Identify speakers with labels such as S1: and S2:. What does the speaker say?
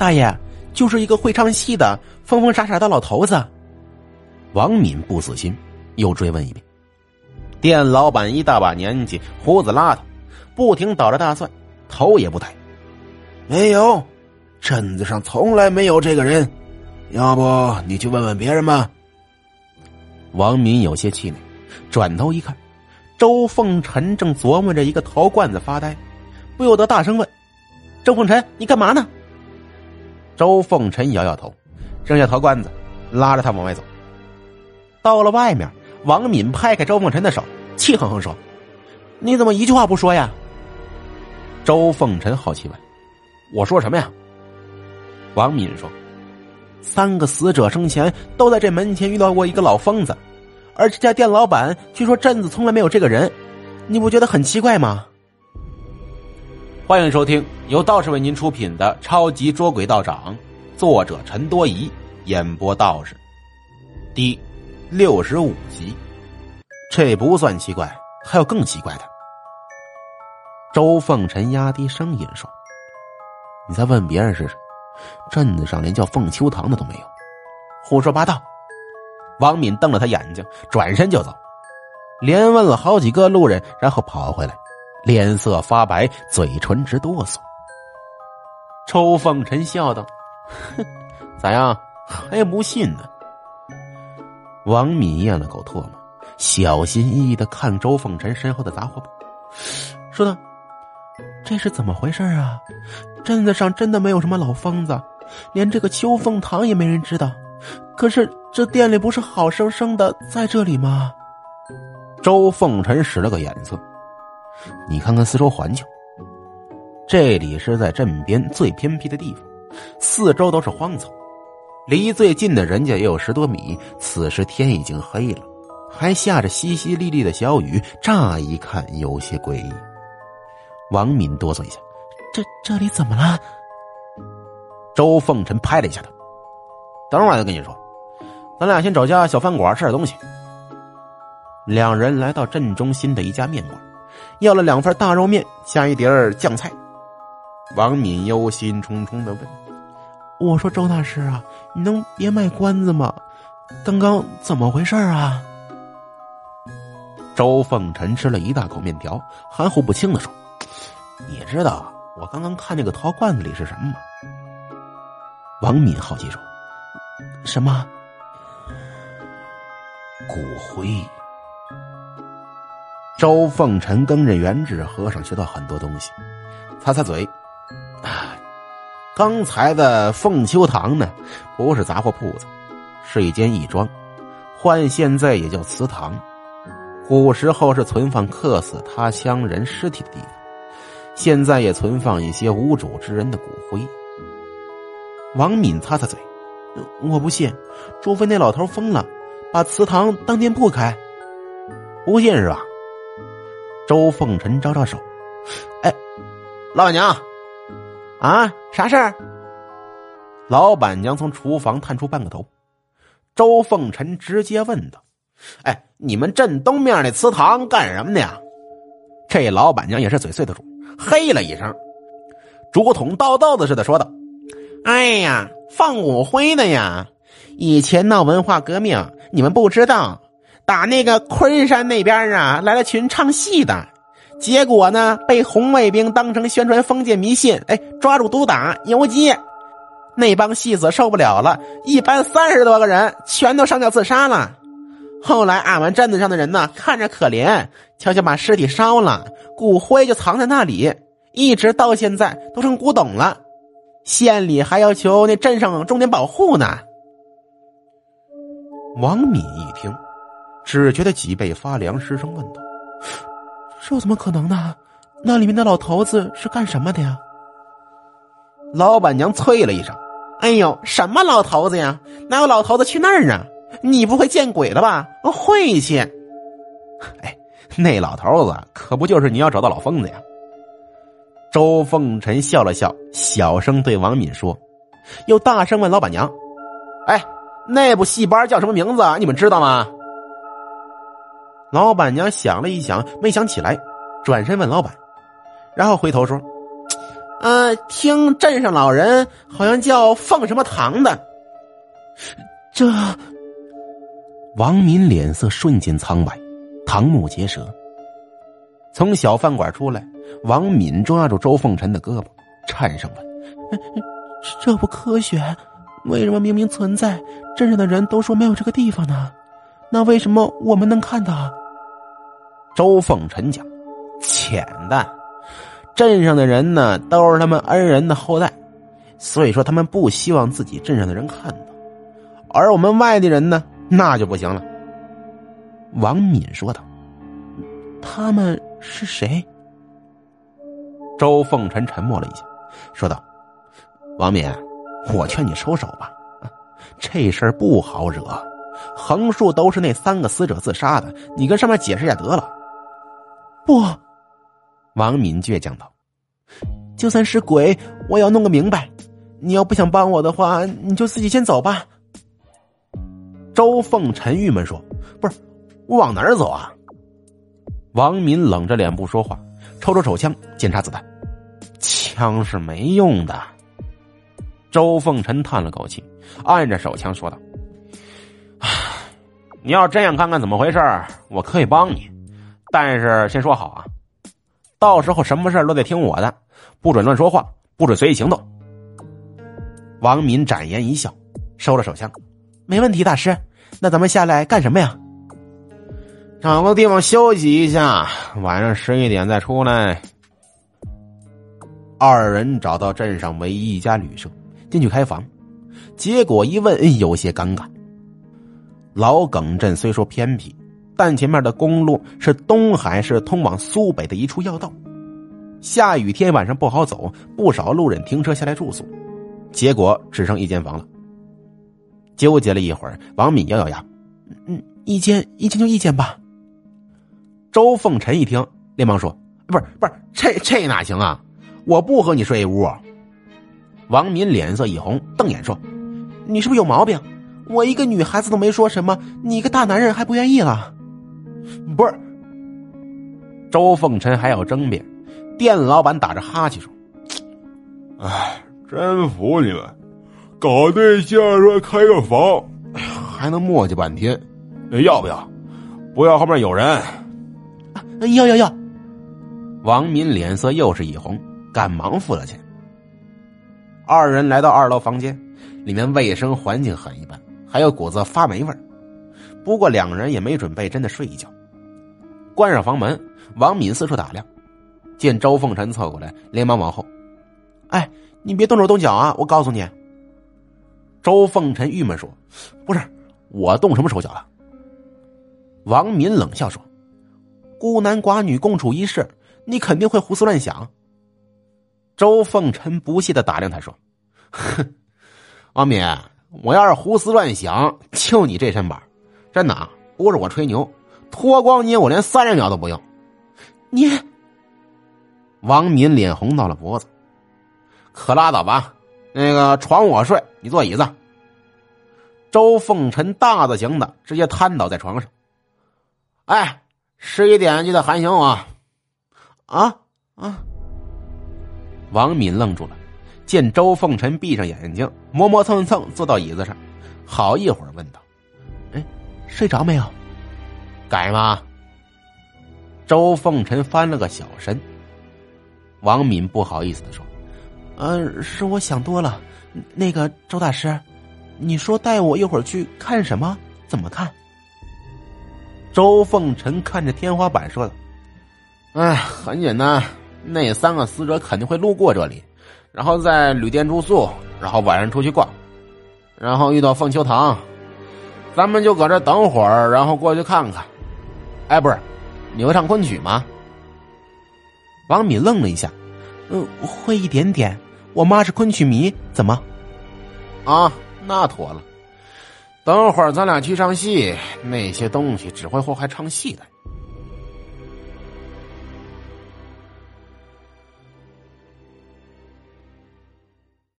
S1: 大爷，就是一个会唱戏的疯疯傻傻的老头子。
S2: 王敏不死心，又追问一遍。店老板一大把年纪，胡子邋遢，不停捣着大蒜，头也不抬。
S3: 没有，镇子上从来没有这个人。要不你去问问别人吧。
S2: 王敏有些气馁，转头一看，周凤臣正琢磨着一个陶罐子发呆，不由得大声问：“周凤臣，你干嘛呢？”周凤臣摇摇头，扔下陶罐子，拉着他往外走。到了外面，王敏拍开周凤臣的手，气哼哼说：“你怎么一句话不说呀？”周凤臣好奇问：“我说什么呀？”王敏说。三个死者生前都在这门前遇到过一个老疯子，而这家店老板据说镇子从来没有这个人，你不觉得很奇怪吗？欢迎收听由道士为您出品的《超级捉鬼道长》，作者陈多疑，演播道士，第六十五集。这不算奇怪，还有更奇怪的。周凤臣压低声音说：“你再问别人试试。”镇子上连叫凤秋堂的都没有，胡说八道！王敏瞪了他眼睛，转身就走，连问了好几个路人，然后跑回来，脸色发白，嘴唇直哆嗦。周凤臣笑道：“哼，咋样，还不信呢？”王敏咽了口唾沫，小心翼翼的看周凤臣身后的杂货铺，说道：“这是怎么回事啊？”镇子上真的没有什么老疯子，连这个秋凤堂也没人知道。可是这店里不是好生生的在这里吗？周凤臣使了个眼色，你看看四周环境，这里是在镇边最偏僻的地方，四周都是荒草，离最近的人家也有十多米。此时天已经黑了，还下着淅淅沥沥的小雨，乍一看有些诡异。王敏哆嗦一下。这这里怎么了？周凤臣拍了一下他，等会儿再跟你说。咱俩先找家小饭馆吃点东西。两人来到镇中心的一家面馆，要了两份大肉面，加一碟酱菜。王敏忧心忡忡的问：“我说周大师啊，你能别卖关子吗？刚刚怎么回事啊？”周凤臣吃了一大口面条，含糊不清的说：“你知道。”我刚刚看那个陶罐子里是什么吗？王敏好奇说：“什么？
S3: 骨灰？”
S2: 周凤臣跟着元智和尚学到很多东西，擦擦嘴。刚才的凤秋堂呢，不是杂货铺子，是一间义庄，换现在也叫祠堂。古时候是存放客死他乡人尸体的地方。现在也存放一些无主之人的骨灰。王敏擦擦嘴，我不信，除非那老头疯了，把祠堂当店铺开。不信是吧？周凤臣招招手，哎，老板娘，啊，啥事儿？老板娘从厨房探出半个头。周凤臣直接问道：“哎，你们镇东面那祠堂干什么的呀？”这老板娘也是嘴碎的主。嘿了一声，竹筒倒豆子似的说道：“哎呀，放骨灰的呀！以前闹文化革命，你们不知道，打那个昆山那边啊来了群唱戏的，结果呢被红卫兵当成宣传封建迷信，哎，抓住毒打游击。那帮戏子受不了了，一班三十多个人全都上吊自杀了。后来俺们镇子上的人呢，看着可怜，悄悄把尸体烧了。”骨灰就藏在那里，一直到现在都成古董了。县里还要求那镇上重点保护呢。王敏一听，只觉得脊背发凉，失声问道：“这怎么可能呢？那里面的老头子是干什么的呀？”老板娘啐了一声：“哎呦，什么老头子呀？哪有老头子去那儿啊？你不会见鬼了吧？晦气。”哎。那老头子可不就是你要找的老疯子呀？周凤臣笑了笑，小声对王敏说，又大声问老板娘：“哎，那部戏班叫什么名字？你们知道吗？”老板娘想了一想，没想起来，转身问老板，然后回头说：“
S1: 呃，听镇上老人好像叫凤什么堂的。
S2: 这，王敏脸色瞬间苍白，瞠目结舌。从小饭馆出来，王敏抓住周凤臣的胳膊，颤声问：“
S1: 这不科学？为什么明明存在，镇上的人都说没有这个地方呢？那为什么我们能看到？”
S2: 周凤臣讲：“浅淡，镇上的人呢，都是他们恩人的后代，所以说他们不希望自己镇上的人看到。而我们外地人呢，那就不行了。”王敏说道：“
S1: 他们是谁？”
S2: 周凤臣沉默了一下，说道：“王敏，我劝你收手吧，这事儿不好惹，横竖都是那三个死者自杀的，你跟上面解释一下得了。”
S1: 不，
S2: 王敏倔强道：“
S1: 就算是鬼，我也要弄个明白。你要不想帮我的话，你就自己先走吧。”
S2: 周凤臣郁闷说：“不是，我往哪儿走啊？”王敏冷着脸不说话，抽出手枪检查子弹，枪是没用的。周凤臣叹了口气，按着手枪说道：“你要真想看看怎么回事我可以帮你。”但是先说好啊，到时候什么事都得听我的，不准乱说话，不准随意行动。王敏展颜一笑，收了手枪，
S1: 没问题，大师。那咱们下来干什么呀？
S2: 找个地方休息一下，晚上十一点再出来。二人找到镇上唯一一家旅社，进去开房，结果一问，有些尴尬。老耿镇虽说偏僻。但前面的公路是东海市通往苏北的一处要道，下雨天晚上不好走，不少路人停车下来住宿，结果只剩一间房了。纠结了一会儿，王敏咬咬牙：“
S1: 嗯，一间一间就一间吧。”
S2: 周凤臣一听，连忙说：“不是不是，这这哪行啊？我不和你睡一屋。”王敏脸色一红，瞪眼说：“
S1: 你是不是有毛病？我一个女孩子都没说什么，你一个大男人还不愿意了？”
S2: 不是，周凤臣还要争辩，店老板打着哈欠说：“
S4: 哎，真服你们，搞对象说开个房，
S2: 还能磨叽半天，要不要？不要后面有人。
S1: 要要要！”
S2: 王敏脸色又是一红，赶忙付了钱。二人来到二楼房间，里面卫生环境很一般，还有股子发霉味不过两人也没准备真的睡一觉。关上房门，王敏四处打量，见周凤臣凑过来，连忙往后：“
S1: 哎，你别动手动脚啊！我告诉你。”
S2: 周凤臣郁闷说：“不是我动什么手脚了？”王敏冷笑说：“
S1: 孤男寡女共处一室，你肯定会胡思乱想。”
S2: 周凤臣不屑的打量他说：“哼，王敏，我要是胡思乱想，就你这身板，真的啊不是我吹牛。”脱光你，我连三十秒都不用。
S1: 你，
S2: 王敏脸红到了脖子，可拉倒吧。那个床我睡，你坐椅子。周凤臣大字型的直接瘫倒在床上。哎，十一点记得喊醒我。
S1: 啊啊！
S2: 王敏愣住了，见周凤臣闭上眼睛，磨磨蹭蹭坐到椅子上，好一会儿问道：“，
S1: 睡着没有？”
S2: 改吗？周凤臣翻了个小身。王敏不好意思的说：“
S1: 嗯，是我想多了。那个周大师，你说带我一会儿去看什么？怎么看？”
S2: 周凤臣看着天花板说道：“哎，很简单，那三个死者肯定会路过这里，然后在旅店住宿，然后晚上出去逛，然后遇到凤秋堂，咱们就搁这等会儿，然后过去看看。”哎，不是，你会唱昆曲吗？
S1: 王敏愣了一下，嗯，会一点点。我妈是昆曲迷，怎么？
S2: 啊，那妥了。等会儿咱俩去唱戏，那些东西只会祸害唱戏的。